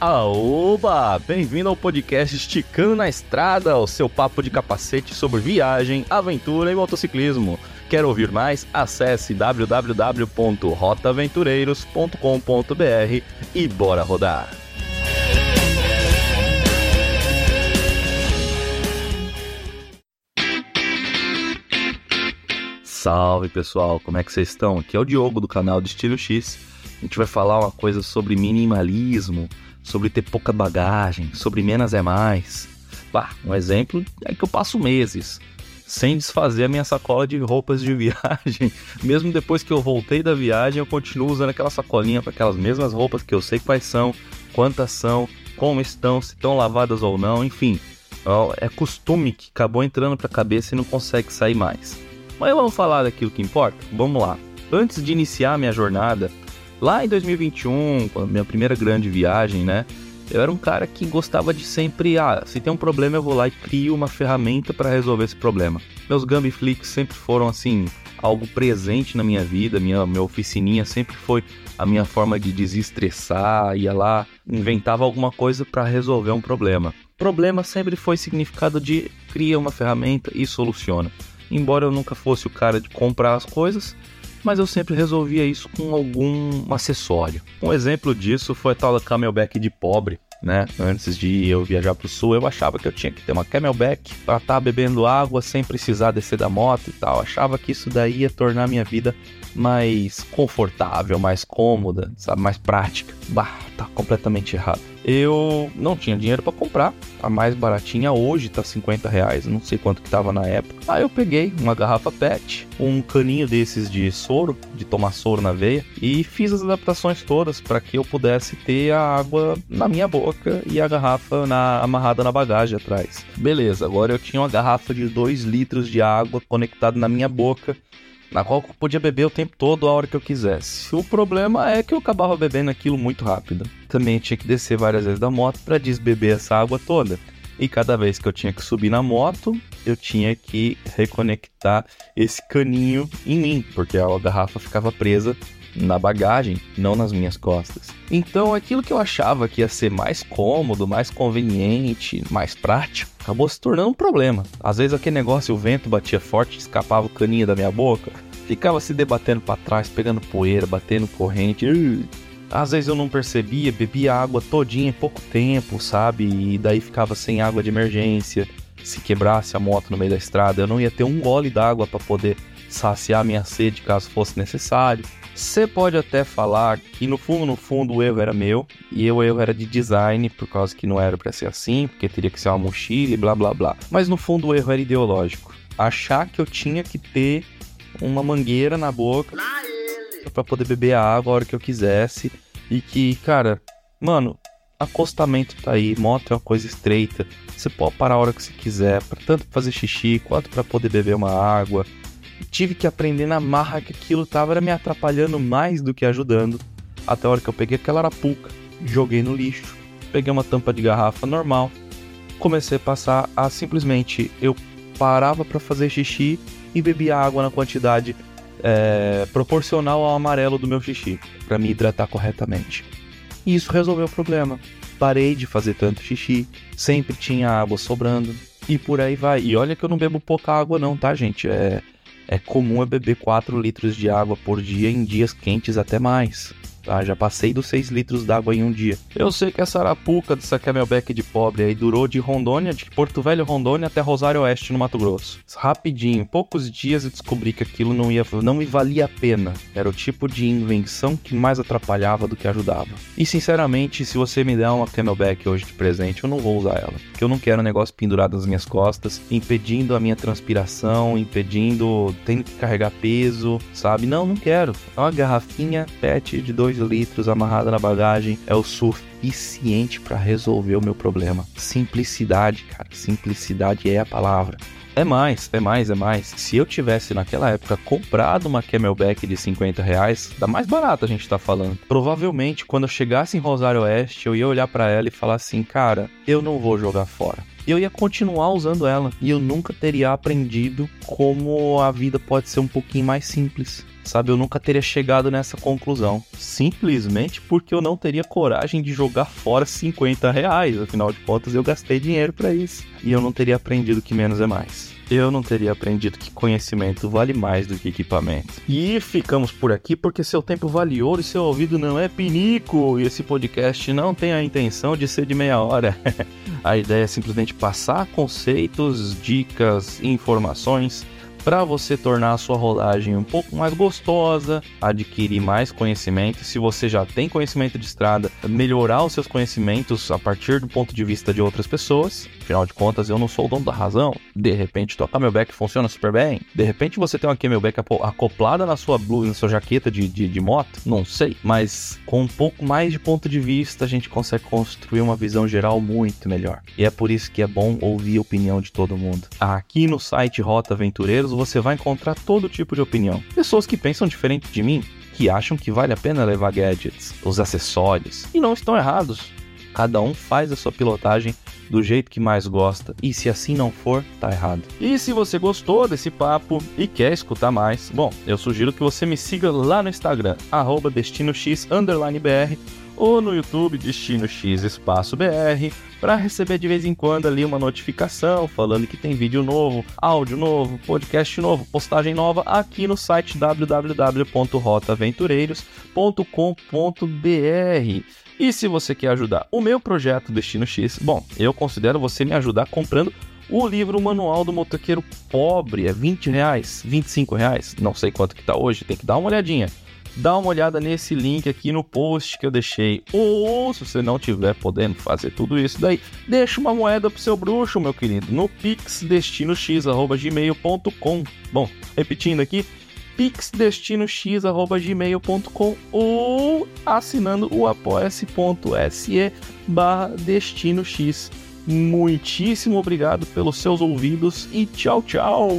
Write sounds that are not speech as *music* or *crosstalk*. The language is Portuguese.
Aoba! Bem-vindo ao podcast Esticando na Estrada, o seu papo de capacete sobre viagem, aventura e motociclismo. Quer ouvir mais? Acesse www.rotaventureiros.com.br e bora rodar! Salve pessoal, como é que vocês estão? Aqui é o Diogo do canal de Estilo X. A gente vai falar uma coisa sobre minimalismo, sobre ter pouca bagagem, sobre menos é mais. Bah, um exemplo é que eu passo meses sem desfazer a minha sacola de roupas de *laughs* viagem. Mesmo depois que eu voltei da viagem, eu continuo usando aquela sacolinha para aquelas mesmas roupas que eu sei quais são, quantas são, como estão, se estão lavadas ou não, enfim. É costume que acabou entrando para a cabeça e não consegue sair mais. Mas vamos falar daquilo que importa? Vamos lá. Antes de iniciar minha jornada, Lá em 2021, minha primeira grande viagem, né? Eu era um cara que gostava de sempre, ah, se tem um problema eu vou lá e crio uma ferramenta para resolver esse problema. Meus Gambiflix sempre foram assim, algo presente na minha vida, minha, minha oficininha sempre foi a minha forma de desestressar, ia lá, inventava alguma coisa para resolver um problema. Problema sempre foi significado de cria uma ferramenta e soluciona. Embora eu nunca fosse o cara de comprar as coisas, mas eu sempre resolvia isso com algum acessório. Um exemplo disso foi a tal da camelback de pobre, né? Antes de eu viajar para o sul, eu achava que eu tinha que ter uma camelback para estar tá bebendo água sem precisar descer da moto e tal. Achava que isso daí ia tornar minha vida mais confortável, mais cômoda, sabe, mais prática. Bah, tá completamente errado. Eu não tinha dinheiro para comprar. A mais baratinha hoje tá 50 reais, não sei quanto que tava na época. Aí eu peguei uma garrafa PET, um caninho desses de soro, de tomar soro na veia, e fiz as adaptações todas para que eu pudesse ter a água na minha boca e a garrafa na, amarrada na bagagem atrás. Beleza, agora eu tinha uma garrafa de 2 litros de água conectada na minha boca na qual eu podia beber o tempo todo a hora que eu quisesse. O problema é que eu acabava bebendo aquilo muito rápido. Também tinha que descer várias vezes da moto para desbeber essa água toda. E cada vez que eu tinha que subir na moto, eu tinha que reconectar esse caninho em mim, porque a garrafa ficava presa na bagagem, não nas minhas costas. Então, aquilo que eu achava que ia ser mais cômodo, mais conveniente, mais prático, acabou se tornando um problema. Às vezes aquele negócio, o vento batia forte, escapava o caninho da minha boca, ficava se debatendo para trás, pegando poeira, batendo corrente. Às vezes eu não percebia, bebia água todinha em pouco tempo, sabe? E daí ficava sem água de emergência. Se quebrasse a moto no meio da estrada, eu não ia ter um gole d'água para poder saciar minha sede caso fosse necessário. Você pode até falar que no fundo, no fundo, o erro era meu e o erro era de design, por causa que não era para ser assim, porque teria que ser uma mochila e blá blá blá. Mas no fundo, o erro era ideológico. Achar que eu tinha que ter uma mangueira na boca para poder beber a água a hora que eu quisesse e que, cara, mano, acostamento tá aí, moto é uma coisa estreita, você pode parar a hora que você quiser, tanto fazer xixi quanto para poder beber uma água tive que aprender na marra que aquilo tava me atrapalhando mais do que ajudando. Até a hora que eu peguei aquela arapuca, joguei no lixo, peguei uma tampa de garrafa normal, comecei a passar a simplesmente eu parava para fazer xixi e bebia água na quantidade é, proporcional ao amarelo do meu xixi, para me hidratar corretamente. E isso resolveu o problema. Parei de fazer tanto xixi, sempre tinha água sobrando e por aí vai. E olha que eu não bebo pouca água não, tá, gente? É é comum eu beber 4 litros de água por dia em dias quentes até mais tá? Já passei dos 6 litros d'água em um dia. Eu sei que essa arapuca dessa camelback de pobre aí durou de Rondônia, de Porto Velho, Rondônia até Rosário Oeste, no Mato Grosso. Rapidinho, poucos dias eu descobri que aquilo não ia, não me valia a pena. Era o tipo de invenção que mais atrapalhava do que ajudava. E sinceramente, se você me der uma camelback hoje de presente, eu não vou usar ela. Porque eu não quero um negócio pendurado nas minhas costas, impedindo a minha transpiração, impedindo tendo que carregar peso, sabe? Não, não quero. É uma garrafinha PET de 2 litros amarrada na bagagem é o suficiente para resolver o meu problema. Simplicidade, cara. Simplicidade é a palavra. É mais, é mais, é mais. Se eu tivesse naquela época comprado uma Camelback de 50 reais, da mais barata a gente tá falando, provavelmente quando eu chegasse em Rosário Oeste, eu ia olhar para ela e falar assim, cara, eu não vou jogar fora. Eu ia continuar usando ela e eu nunca teria aprendido como a vida pode ser um pouquinho mais simples sabe, eu nunca teria chegado nessa conclusão. Simplesmente porque eu não teria coragem de jogar fora 50 reais. Afinal de contas, eu gastei dinheiro para isso. E eu não teria aprendido que menos é mais eu não teria aprendido que conhecimento vale mais do que equipamento. E ficamos por aqui porque seu tempo vale ouro e seu ouvido não é pinico. E esse podcast não tem a intenção de ser de meia hora. *laughs* a ideia é simplesmente passar conceitos, dicas, informações para você tornar a sua rolagem um pouco mais gostosa, adquirir mais conhecimento. Se você já tem conhecimento de estrada, melhorar os seus conhecimentos a partir do ponto de vista de outras pessoas. Afinal de contas, eu não sou o dono da razão. De repente, tua camelback funciona super bem. De repente, você tem uma camelback acoplada na sua blusa, na sua jaqueta de, de, de moto. Não sei. Mas com um pouco mais de ponto de vista, a gente consegue construir uma visão geral muito melhor. E é por isso que é bom ouvir a opinião de todo mundo. Aqui no site Rota Aventureiros, você vai encontrar todo tipo de opinião. Pessoas que pensam diferente de mim, que acham que vale a pena levar gadgets, os acessórios, e não estão errados. Cada um faz a sua pilotagem do jeito que mais gosta, e se assim não for, tá errado. E se você gostou desse papo e quer escutar mais, bom, eu sugiro que você me siga lá no Instagram, DestinoX_BR ou no YouTube Destino X Espaço BR para receber de vez em quando ali uma notificação falando que tem vídeo novo, áudio novo, podcast novo, postagem nova aqui no site www.rotaventureiros.com.br. E se você quer ajudar o meu projeto Destino X, bom, eu considero você me ajudar comprando o livro Manual do Motoqueiro Pobre. É 20 reais, 25 reais, não sei quanto que tá hoje, tem que dar uma olhadinha dá uma olhada nesse link aqui no post que eu deixei. Ou se você não tiver podendo fazer tudo isso daí, deixa uma moeda pro seu bruxo, meu querido, no pixdestinox@gmail.com. Bom, repetindo aqui, pixdestinox@gmail.com ou assinando o apoia-se.se barra destino x. Muitíssimo obrigado pelos seus ouvidos e tchau, tchau!